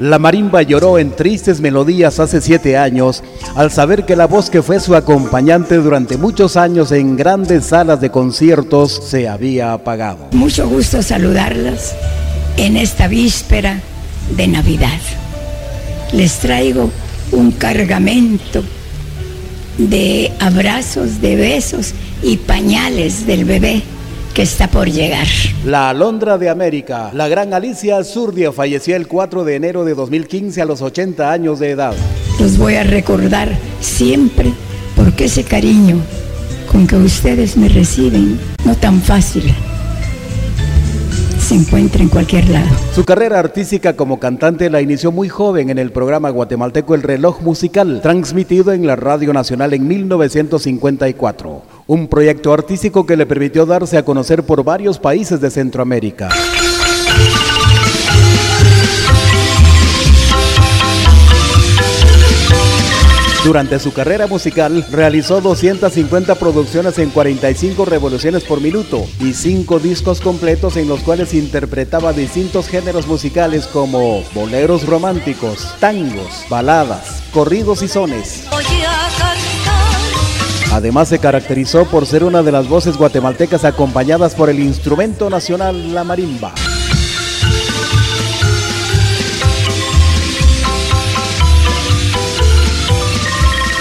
La marimba lloró en tristes melodías hace siete años al saber que la voz que fue su acompañante durante muchos años en grandes salas de conciertos se había apagado. Mucho gusto saludarlas en esta víspera de Navidad. Les traigo un cargamento de abrazos, de besos y pañales del bebé que está por llegar. La Alondra de América, la gran Alicia Zurdia, falleció el 4 de enero de 2015 a los 80 años de edad. Los voy a recordar siempre porque ese cariño con que ustedes me reciben, no tan fácil, se encuentra en cualquier lado. Su carrera artística como cantante la inició muy joven en el programa guatemalteco El Reloj Musical, transmitido en la Radio Nacional en 1954 un proyecto artístico que le permitió darse a conocer por varios países de Centroamérica. Durante su carrera musical realizó 250 producciones en 45 revoluciones por minuto y 5 discos completos en los cuales interpretaba distintos géneros musicales como boleros románticos, tangos, baladas, corridos y sones. Además se caracterizó por ser una de las voces guatemaltecas acompañadas por el instrumento nacional la marimba.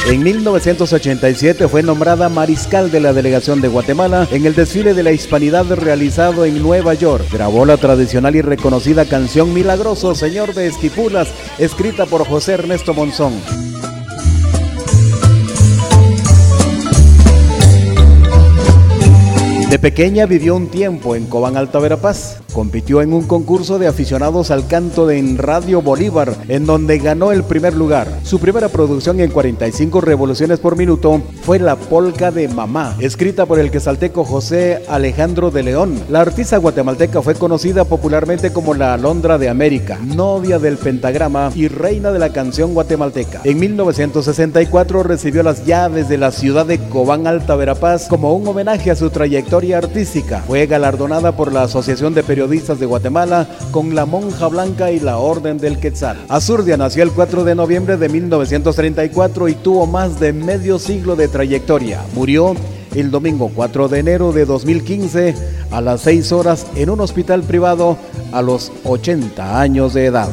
En 1987 fue nombrada mariscal de la delegación de Guatemala en el desfile de la hispanidad realizado en Nueva York. Grabó la tradicional y reconocida canción Milagroso Señor de Esquipulas, escrita por José Ernesto Monzón. De pequeña vivió un tiempo en Cobán Alta Verapaz. Compitió en un concurso de aficionados al canto en Radio Bolívar, en donde ganó el primer lugar. Su primera producción en 45 revoluciones por minuto fue La Polca de Mamá, escrita por el quesalteco José Alejandro de León. La artista guatemalteca fue conocida popularmente como la Alondra de América, novia del pentagrama y reina de la canción guatemalteca. En 1964 recibió las llaves de la ciudad de Cobán Alta Verapaz como un homenaje a su trayectoria artística. Fue galardonada por la Asociación de Periodistas de Guatemala con la Monja Blanca y la Orden del Quetzal. Azurdia nació el 4 de noviembre de 1934 y tuvo más de medio siglo de trayectoria. Murió el domingo 4 de enero de 2015 a las 6 horas en un hospital privado a los 80 años de edad.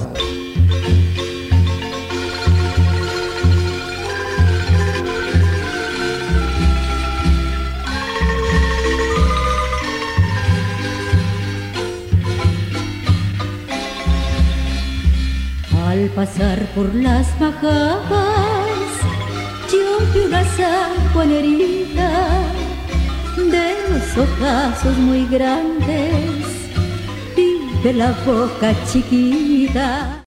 Al pasar por las bajadas, yo vi una sanjuanerita de los ojazos muy grandes y de la boca chiquita.